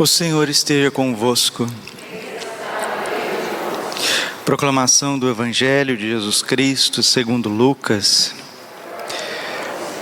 O Senhor esteja convosco. Proclamação do Evangelho de Jesus Cristo segundo Lucas.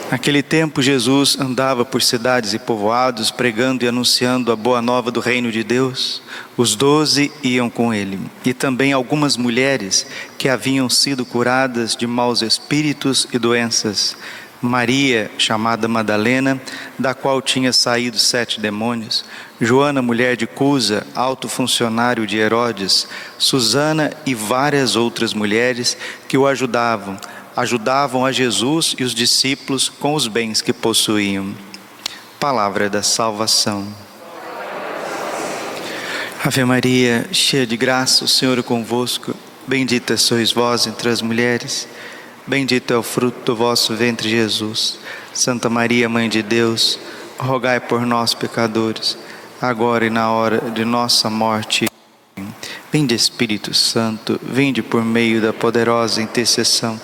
Naquele tempo, Jesus andava por cidades e povoados, pregando e anunciando a boa nova do reino de Deus. Os doze iam com ele, e também algumas mulheres que haviam sido curadas de maus espíritos e doenças. Maria, chamada Madalena, da qual tinha saído sete demônios, Joana, mulher de Cusa, alto funcionário de Herodes, Susana e várias outras mulheres que o ajudavam, ajudavam a Jesus e os discípulos com os bens que possuíam. Palavra da salvação. Ave Maria, cheia de graça, o Senhor é convosco. Bendita sois vós entre as mulheres. Bendito é o fruto do vosso ventre, Jesus. Santa Maria, Mãe de Deus, rogai por nós, pecadores, agora e na hora de nossa morte. Vinde, Espírito Santo, vinde por meio da poderosa intercessão.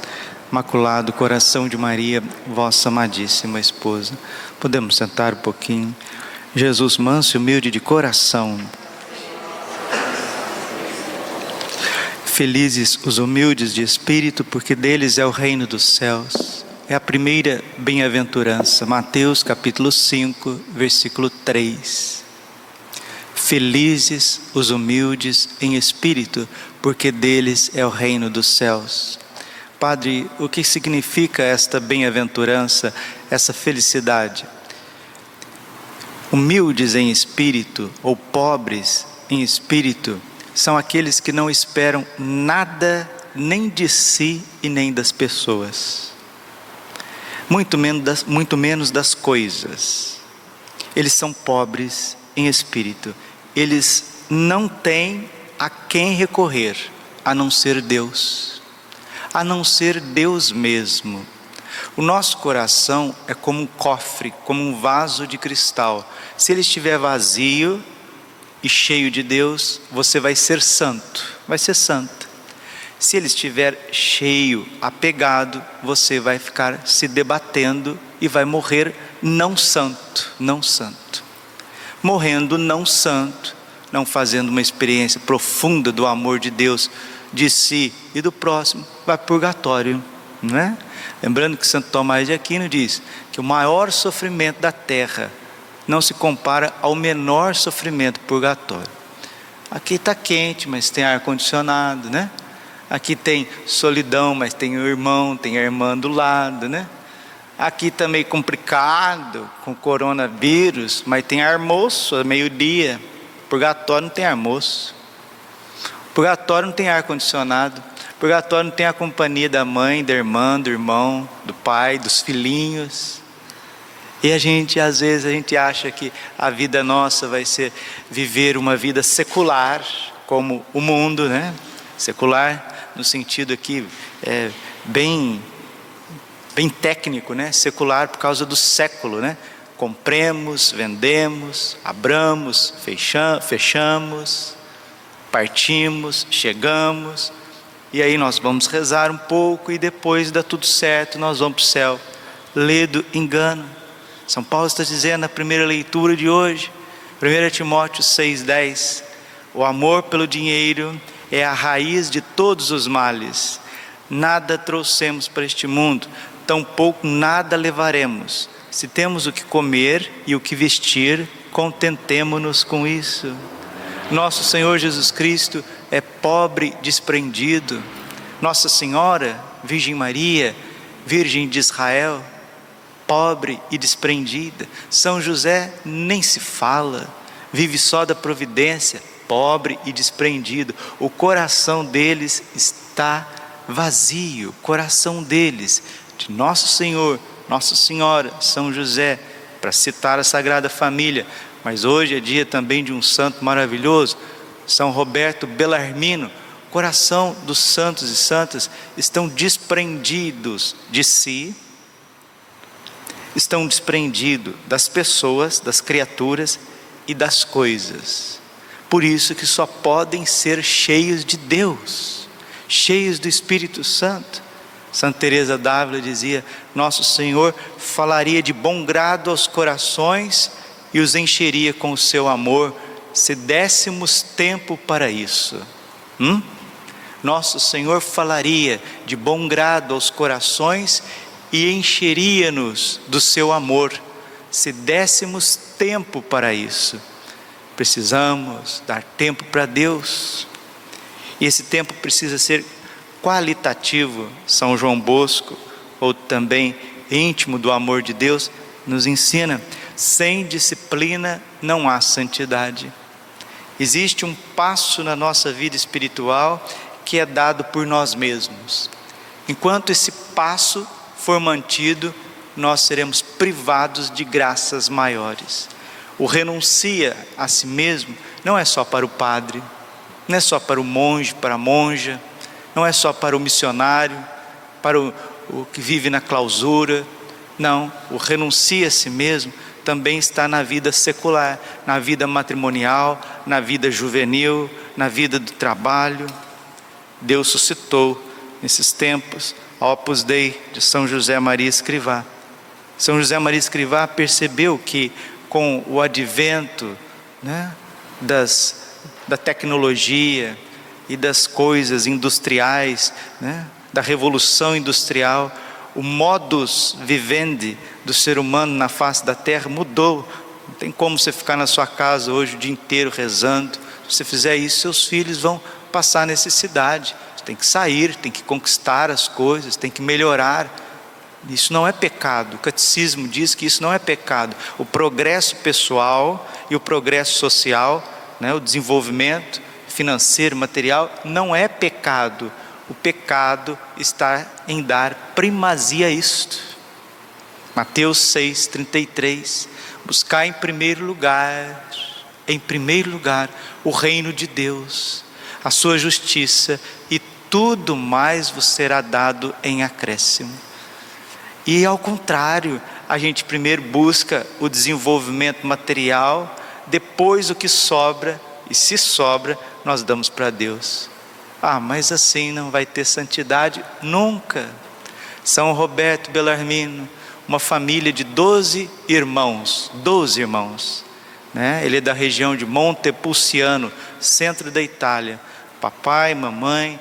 Maculado coração de Maria, vossa amadíssima esposa. Podemos sentar um pouquinho. Jesus, manso e humilde de coração, Felizes os humildes de espírito, porque deles é o reino dos céus. É a primeira bem-aventurança, Mateus capítulo 5, versículo 3. Felizes os humildes em espírito, porque deles é o reino dos céus. Padre, o que significa esta bem-aventurança, essa felicidade? Humildes em espírito ou pobres em espírito, são aqueles que não esperam nada nem de si e nem das pessoas, muito menos das, muito menos das coisas. Eles são pobres em espírito, eles não têm a quem recorrer a não ser Deus, a não ser Deus mesmo. O nosso coração é como um cofre, como um vaso de cristal. Se ele estiver vazio, e cheio de Deus, você vai ser santo, vai ser santo. Se ele estiver cheio, apegado, você vai ficar se debatendo e vai morrer não santo, não santo. Morrendo não santo, não fazendo uma experiência profunda do amor de Deus, de si e do próximo, vai purgatório, não é? Lembrando que Santo Tomás de Aquino diz que o maior sofrimento da terra não se compara ao menor sofrimento purgatório. Aqui está quente, mas tem ar-condicionado, né? Aqui tem solidão, mas tem o irmão, tem a irmã do lado, né? Aqui está meio complicado com coronavírus, mas tem almoço a meio-dia. Purgatório não tem almoço. Purgatório não tem ar-condicionado. Purgatório não tem a companhia da mãe, da irmã, do irmão, do pai, dos filhinhos. E a gente, às vezes, a gente acha que a vida nossa vai ser viver uma vida secular, como o mundo, né? Secular no sentido aqui é, bem, bem técnico, né? Secular por causa do século, né? Compremos, vendemos, abramos, fechamos, partimos, chegamos, e aí nós vamos rezar um pouco e depois dá tudo certo, nós vamos para o céu. Ledo engano. São Paulo está dizendo na primeira leitura de hoje, 1 Timóteo 6,10: o amor pelo dinheiro é a raiz de todos os males. Nada trouxemos para este mundo, tampouco nada levaremos. Se temos o que comer e o que vestir, contentemo-nos com isso. Nosso Senhor Jesus Cristo é pobre, desprendido. Nossa Senhora, Virgem Maria, Virgem de Israel, pobre e desprendida. São José nem se fala, vive só da providência, pobre e desprendido. O coração deles está vazio, o coração deles, de Nosso Senhor, Nossa Senhora, São José, para citar a Sagrada Família. Mas hoje é dia também de um santo maravilhoso, São Roberto Belarmino. Coração dos santos e santas estão desprendidos de si, estão desprendidos das pessoas, das criaturas e das coisas. Por isso que só podem ser cheios de Deus, cheios do Espírito Santo. Santa Teresa d'Ávila dizia: Nosso Senhor falaria de bom grado aos corações e os encheria com o seu amor, se dessemos tempo para isso. Hum? Nosso Senhor falaria de bom grado aos corações e encheria-nos do seu amor, se dessemos tempo para isso. Precisamos dar tempo para Deus, e esse tempo precisa ser qualitativo. São João Bosco, ou também íntimo do amor de Deus, nos ensina: sem disciplina não há santidade. Existe um passo na nossa vida espiritual que é dado por nós mesmos. Enquanto esse passo for mantido, nós seremos privados de graças maiores. O renuncia a si mesmo não é só para o padre, não é só para o monge, para a monja, não é só para o missionário, para o, o que vive na clausura. Não, o renuncia a si mesmo também está na vida secular, na vida matrimonial, na vida juvenil, na vida do trabalho. Deus suscitou nesses tempos Opus Dei de São José Maria Escrivá. São José Maria Escrivá percebeu que com o advento né, das, da tecnologia e das coisas industriais, né, da revolução industrial, o modus vivendi do ser humano na face da terra mudou. Não tem como você ficar na sua casa hoje o dia inteiro rezando. Se você fizer isso, seus filhos vão passar necessidade. Tem que sair, tem que conquistar as coisas, tem que melhorar. Isso não é pecado. O catecismo diz que isso não é pecado. O progresso pessoal e o progresso social, né, o desenvolvimento financeiro, material, não é pecado o pecado está em dar primazia a isto. Mateus 6:33. Buscar em primeiro lugar, em primeiro lugar, o reino de Deus, a sua justiça e tudo mais vos será dado em acréscimo. E ao contrário, a gente primeiro busca o desenvolvimento material, depois o que sobra, e se sobra, nós damos para Deus. Ah, mas assim não vai ter santidade nunca. São Roberto Belarmino, uma família de 12 irmãos, 12 irmãos. Né? Ele é da região de Montepulciano, centro da Itália. Papai, mamãe,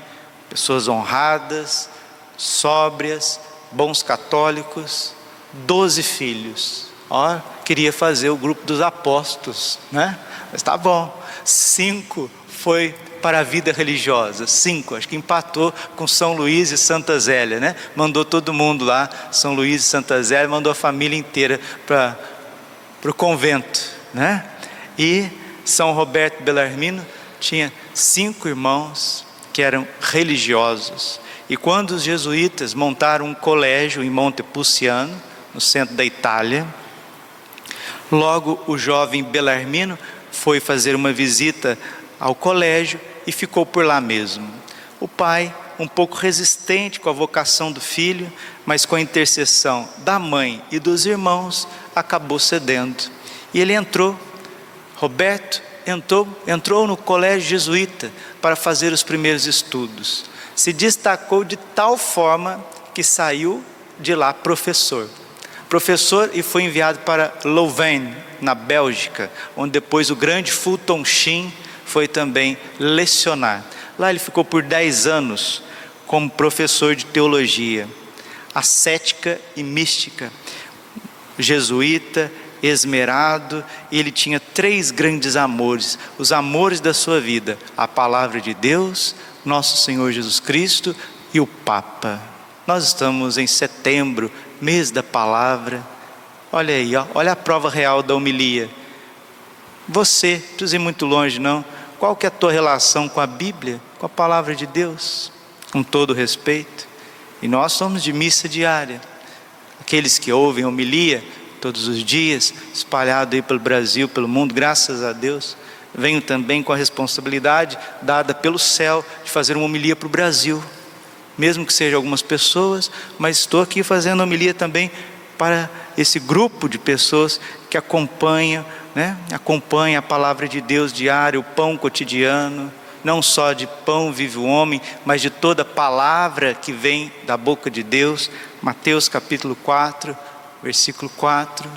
pessoas honradas, sóbrias, bons católicos, 12 filhos. Ó, queria fazer o grupo dos apóstolos, né? Mas tá bom. Cinco foi para a vida religiosa. Cinco, acho que empatou com São Luís e Santa Zélia, né? Mandou todo mundo lá, São Luís e Santa Zélia, mandou a família inteira para o convento, né? E São Roberto Belarmino tinha cinco irmãos que eram religiosos. E quando os jesuítas montaram um colégio em Montepulciano, no centro da Itália, logo o jovem Belarmino foi fazer uma visita ao colégio e ficou por lá mesmo. O pai, um pouco resistente com a vocação do filho, mas com a intercessão da mãe e dos irmãos, acabou cedendo. E ele entrou, Roberto entrou, entrou no colégio jesuíta para fazer os primeiros estudos. Se destacou de tal forma que saiu de lá professor. Professor e foi enviado para Louvain, na Bélgica, onde depois o grande Fulton Sheen foi também lecionar. Lá ele ficou por 10 anos como professor de teologia, ascética e mística, jesuíta, esmerado, ele tinha três grandes amores, os amores da sua vida: a palavra de Deus, nosso Senhor Jesus Cristo e o Papa. Nós estamos em setembro, mês da palavra. Olha aí, ó, olha a prova real da homilia. Você, não precisa ir muito longe, não qual que é a tua relação com a Bíblia, com a palavra de Deus? Com todo respeito. E nós somos de missa diária. Aqueles que ouvem homilia todos os dias, espalhado aí pelo Brasil, pelo mundo, graças a Deus. Venho também com a responsabilidade dada pelo céu de fazer uma homilia para o Brasil. Mesmo que seja algumas pessoas, mas estou aqui fazendo homilia também para esse grupo de pessoas que acompanham né? acompanha a palavra de Deus diário, o pão cotidiano. Não só de pão vive o homem, mas de toda palavra que vem da boca de Deus. Mateus capítulo 4, versículo 4.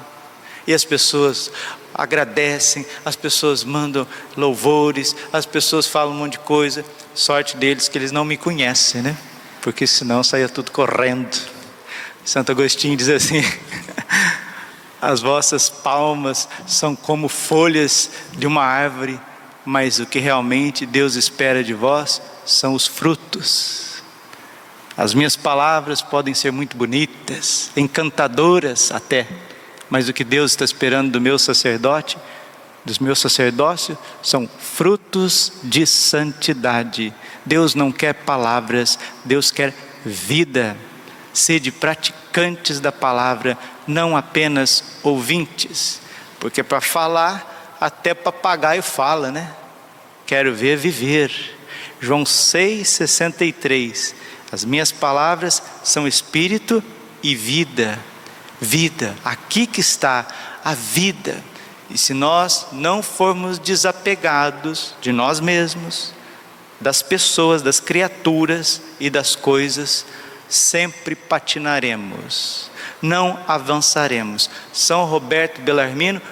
E as pessoas, agradecem, as pessoas mandam louvores, as pessoas falam um monte de coisa. Sorte deles que eles não me conhecem, né? Porque senão saía tudo correndo. Santo Agostinho diz assim: as vossas palmas são como folhas de uma árvore, mas o que realmente Deus espera de vós são os frutos. As minhas palavras podem ser muito bonitas, encantadoras até, mas o que Deus está esperando do meu sacerdote, dos meus sacerdócios, são frutos de santidade. Deus não quer palavras, Deus quer vida. Sede praticantes da palavra, não apenas ouvintes, porque para falar, até papagaio fala, né? Quero ver viver. João 6,63 as minhas palavras são espírito e vida. Vida, aqui que está a vida. E se nós não formos desapegados de nós mesmos, das pessoas, das criaturas e das coisas, sempre patinaremos, não avançaremos. São Roberto Belarmino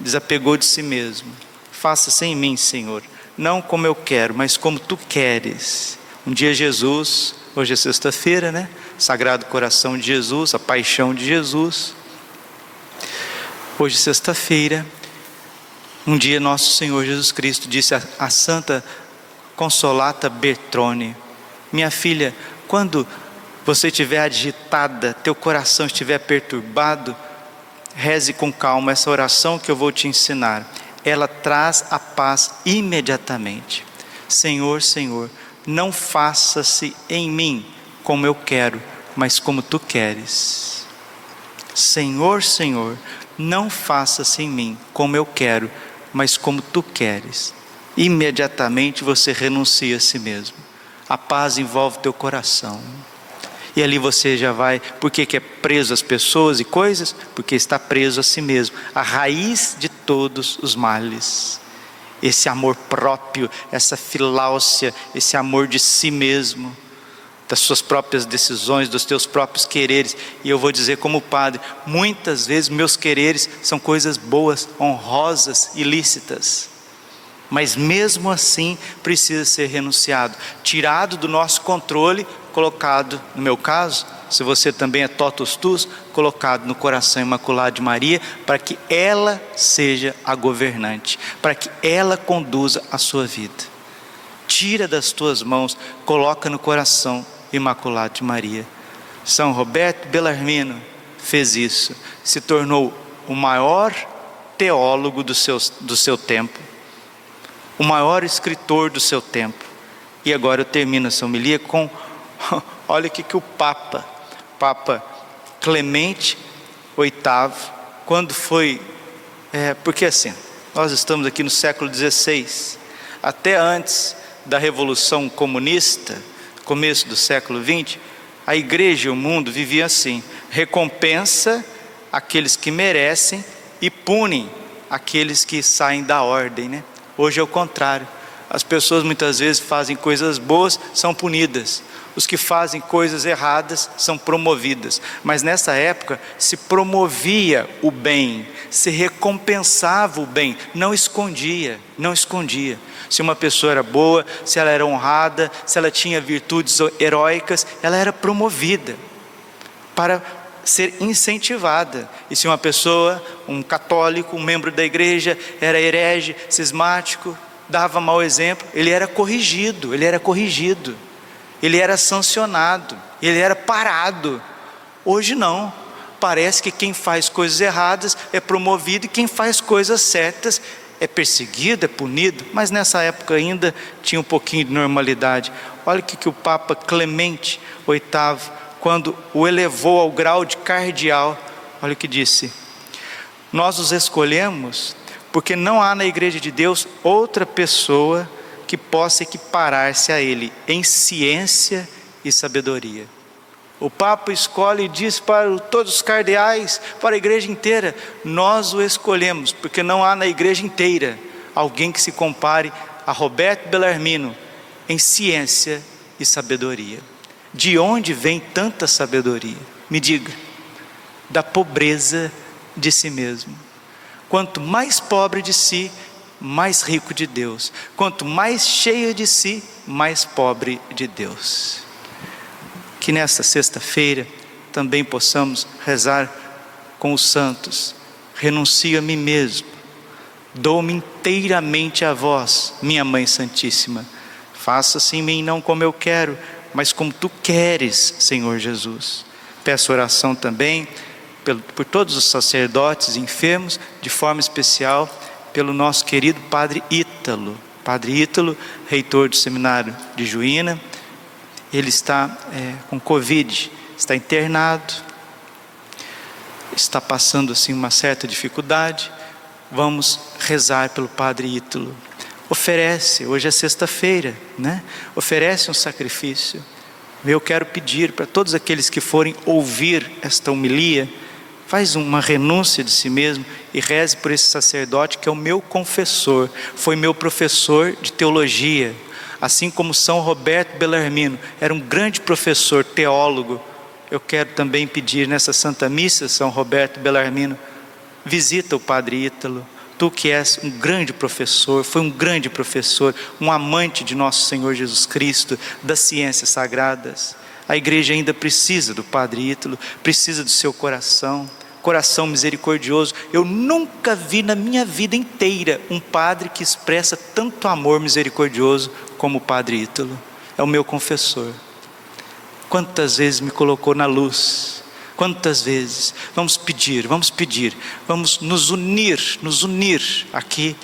desapegou de si mesmo. Faça-se em mim, Senhor, não como eu quero, mas como tu queres. Um dia Jesus Hoje é sexta-feira, né? Sagrado Coração de Jesus, a paixão de Jesus. Hoje, é sexta-feira, um dia nosso Senhor Jesus Cristo disse a, a Santa Consolata Bertrone: Minha filha, quando você estiver agitada, teu coração estiver perturbado, reze com calma essa oração que eu vou te ensinar. Ela traz a paz imediatamente. Senhor, Senhor, não faça-se em mim como eu quero, mas como tu queres. Senhor, Senhor, não faça-se em mim como eu quero, mas como tu queres. Imediatamente você renuncia a si mesmo. A paz envolve teu coração. E ali você já vai, por que, é preso às pessoas e coisas? Porque está preso a si mesmo, a raiz de todos os males esse amor próprio, essa filáusia, esse amor de si mesmo, das suas próprias decisões, dos teus próprios quereres. E eu vou dizer como padre, muitas vezes meus quereres são coisas boas, honrosas, ilícitas. Mas mesmo assim precisa ser renunciado, tirado do nosso controle, colocado, no meu caso, se você também é totus tus, colocado no coração imaculado de Maria, para que ela seja a governante, para que ela conduza a sua vida. Tira das tuas mãos, coloca no coração imaculado de Maria. São Roberto Bellarmino fez isso, se tornou o maior teólogo do seu, do seu tempo, o maior escritor do seu tempo. E agora eu termino essa homilia com olha o que, que o Papa Papa Clemente VIII, quando foi. É, porque assim, nós estamos aqui no século XVI, até antes da Revolução Comunista, começo do século XX, a igreja e o mundo viviam assim: recompensa aqueles que merecem e punem aqueles que saem da ordem. Né? Hoje é o contrário. As pessoas muitas vezes fazem coisas boas, são punidas os que fazem coisas erradas são promovidas. Mas nessa época se promovia o bem, se recompensava o bem, não escondia, não escondia. Se uma pessoa era boa, se ela era honrada, se ela tinha virtudes heróicas, ela era promovida para ser incentivada. E se uma pessoa, um católico, um membro da igreja, era herege, cismático, dava mau exemplo, ele era corrigido, ele era corrigido ele era sancionado, ele era parado. Hoje não. Parece que quem faz coisas erradas é promovido e quem faz coisas certas é perseguido, é punido, mas nessa época ainda tinha um pouquinho de normalidade. Olha o que, que o Papa Clemente VIII, quando o elevou ao grau de cardeal, olha o que disse: Nós os escolhemos porque não há na igreja de Deus outra pessoa que possa equiparar-se a ele em ciência e sabedoria. O Papa escolhe e diz para todos os cardeais, para a igreja inteira: nós o escolhemos, porque não há na igreja inteira alguém que se compare a Roberto Bellarmino em ciência e sabedoria. De onde vem tanta sabedoria? Me diga, da pobreza de si mesmo. Quanto mais pobre de si, mais rico de Deus. Quanto mais cheio de si, mais pobre de Deus. Que nesta sexta-feira também possamos rezar com os santos. Renuncio a mim mesmo, dou-me inteiramente a vós, minha Mãe Santíssima. Faça-se em mim não como eu quero, mas como tu queres, Senhor Jesus. Peço oração também por todos os sacerdotes enfermos, de forma especial pelo nosso querido Padre Ítalo. Padre Ítalo, reitor do seminário de Juína, ele está é, com Covid, está internado, está passando assim uma certa dificuldade. Vamos rezar pelo Padre Ítalo. Oferece, hoje é sexta-feira, né? Oferece um sacrifício. Eu quero pedir para todos aqueles que forem ouvir esta homilia, faz uma renúncia de si mesmo e reze por esse sacerdote que é o meu confessor, foi meu professor de teologia, assim como São Roberto Bellarmino era um grande professor teólogo. Eu quero também pedir nessa Santa Missa, São Roberto Bellarmino, visita o Padre Ítalo, tu que és um grande professor, foi um grande professor, um amante de nosso Senhor Jesus Cristo, das ciências sagradas. A igreja ainda precisa do Padre Ítalo, precisa do seu coração, coração misericordioso. Eu nunca vi na minha vida inteira um padre que expressa tanto amor misericordioso como o Padre Ítalo. É o meu confessor. Quantas vezes me colocou na luz, Quantas vezes? Vamos pedir, vamos pedir, vamos nos unir, nos unir aqui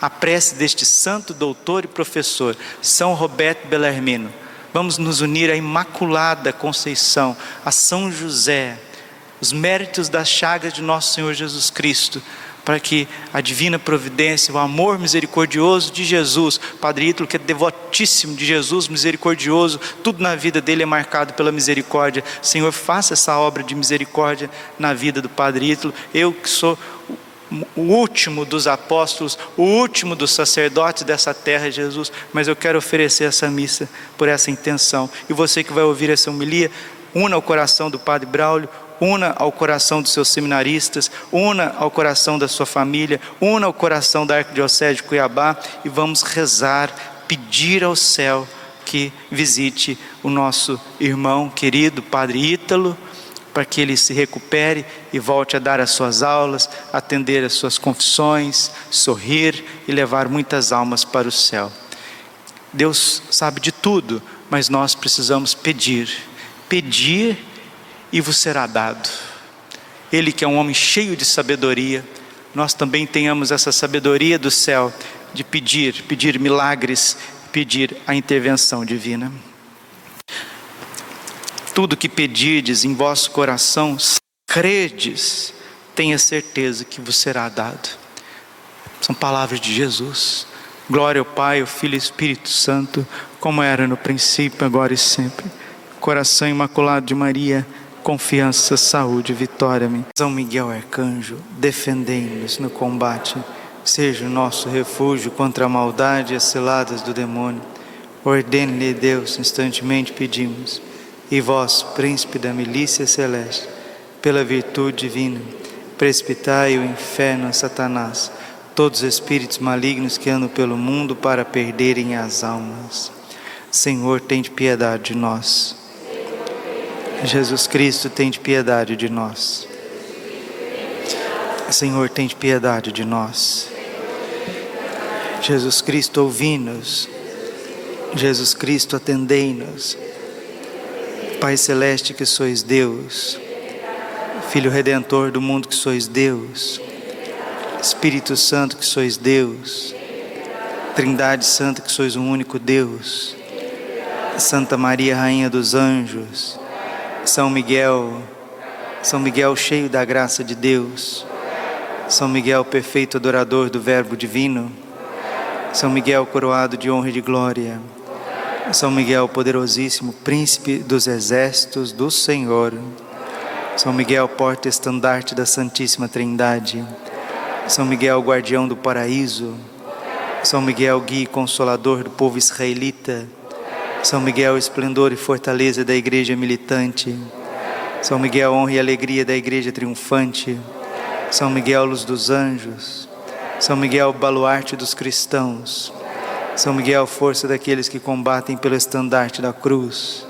à prece deste santo doutor e professor, São Roberto Bellarmino. Vamos nos unir à Imaculada Conceição, a São José, os méritos das chagas de nosso Senhor Jesus Cristo, para que a divina providência, o amor misericordioso de Jesus, Padre Ítalo, que é devotíssimo de Jesus, misericordioso, tudo na vida dele é marcado pela misericórdia. Senhor, faça essa obra de misericórdia na vida do Padre Ítalo. Eu que sou o último dos apóstolos, o último dos sacerdotes dessa terra, Jesus, mas eu quero oferecer essa missa por essa intenção. E você que vai ouvir essa homilia, una o coração do Padre Braulio, una ao coração dos seus seminaristas, una ao coração da sua família, una ao coração da Arquidiocese de Cuiabá e vamos rezar, pedir ao céu que visite o nosso irmão querido Padre Ítalo, para que ele se recupere e volte a dar as suas aulas, atender as suas confissões, sorrir e levar muitas almas para o céu. Deus sabe de tudo, mas nós precisamos pedir, pedir e vos será dado. Ele que é um homem cheio de sabedoria, nós também tenhamos essa sabedoria do céu de pedir, pedir milagres, pedir a intervenção divina. Tudo que pedirdes em vosso coração, credes, tenha certeza que vos será dado. São palavras de Jesus. Glória ao Pai, ao Filho e ao Espírito Santo, como era no princípio, agora e sempre. Coração imaculado de Maria confiança, saúde, vitória. -me. São Miguel Arcanjo, defendei-nos no combate, seja o nosso refúgio contra a maldade e as ciladas do demônio. Ordene-lhe Deus, instantemente pedimos, e vós, príncipe da milícia celeste, pela virtude divina, precipitai o inferno a Satanás, todos os espíritos malignos que andam pelo mundo para perderem as almas. Senhor, tem piedade de nós. Jesus Cristo, tem de piedade de nós. Senhor, tem de piedade de nós. Jesus Cristo, ouvi-nos. Jesus Cristo, atendei-nos. Pai Celeste, que sois Deus. Filho Redentor do mundo, que sois Deus. Espírito Santo, que sois Deus. Trindade Santa, que sois um único Deus. Santa Maria, Rainha dos Anjos são Miguel, São Miguel cheio da graça de Deus, São Miguel perfeito adorador do Verbo divino, São Miguel coroado de honra e de glória, São Miguel poderosíssimo, príncipe dos exércitos do Senhor, São Miguel porta-estandarte da Santíssima Trindade, São Miguel guardião do paraíso, São Miguel guia e consolador do povo israelita, são Miguel, esplendor e fortaleza da igreja militante. São Miguel, honra e alegria da igreja triunfante. São Miguel, luz dos anjos. São Miguel, baluarte dos cristãos. São Miguel, força daqueles que combatem pelo estandarte da cruz.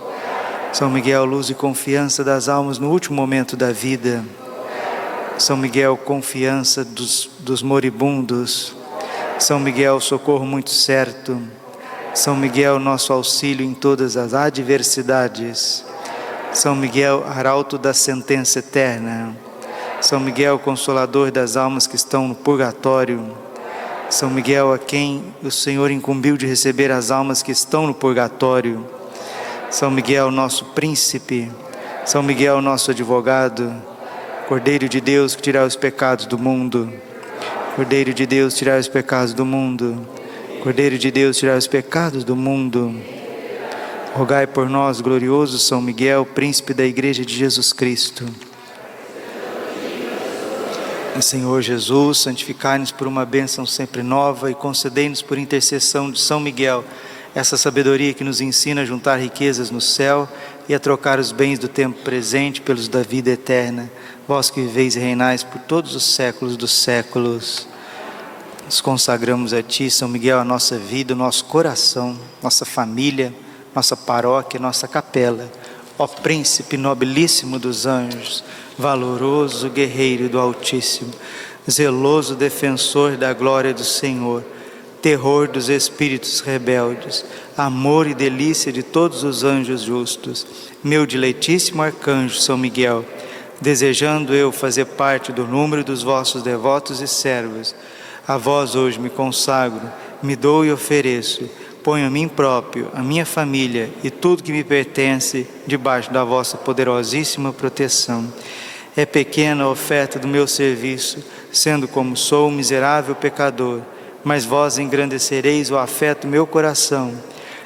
São Miguel, luz e confiança das almas no último momento da vida. São Miguel, confiança dos, dos moribundos. São Miguel, socorro muito certo. São Miguel, nosso auxílio em todas as adversidades. São Miguel, arauto da sentença eterna. São Miguel, consolador das almas que estão no purgatório. São Miguel, a quem o Senhor incumbiu de receber as almas que estão no purgatório. São Miguel, nosso príncipe, São Miguel, nosso advogado, Cordeiro de Deus que tirar os pecados do mundo, Cordeiro de Deus tirar os pecados do mundo, Cordeiro de Deus tirar os pecados do mundo. Rogai por nós, glorioso São Miguel, príncipe da Igreja de Jesus Cristo. Senhor Jesus, santificai-nos por uma bênção sempre nova e concedei-nos por intercessão de São Miguel essa sabedoria que nos ensina a juntar riquezas no céu e a trocar os bens do tempo presente pelos da vida eterna. Vós que viveis e reinais por todos os séculos dos séculos. Nos consagramos a Ti, São Miguel, a nossa vida, o nosso coração, nossa família, nossa paróquia, nossa capela. Ó Príncipe nobilíssimo dos anjos, valoroso guerreiro do Altíssimo, zeloso defensor da glória do Senhor terror dos espíritos rebeldes, amor e delícia de todos os anjos justos, meu diletíssimo arcanjo São Miguel, desejando eu fazer parte do número dos vossos devotos e servos, a vós hoje me consagro, me dou e ofereço, ponho a mim próprio, a minha família e tudo que me pertence debaixo da vossa poderosíssima proteção. É pequena a oferta do meu serviço, sendo como sou miserável pecador mas vós engrandecereis o afeto meu coração.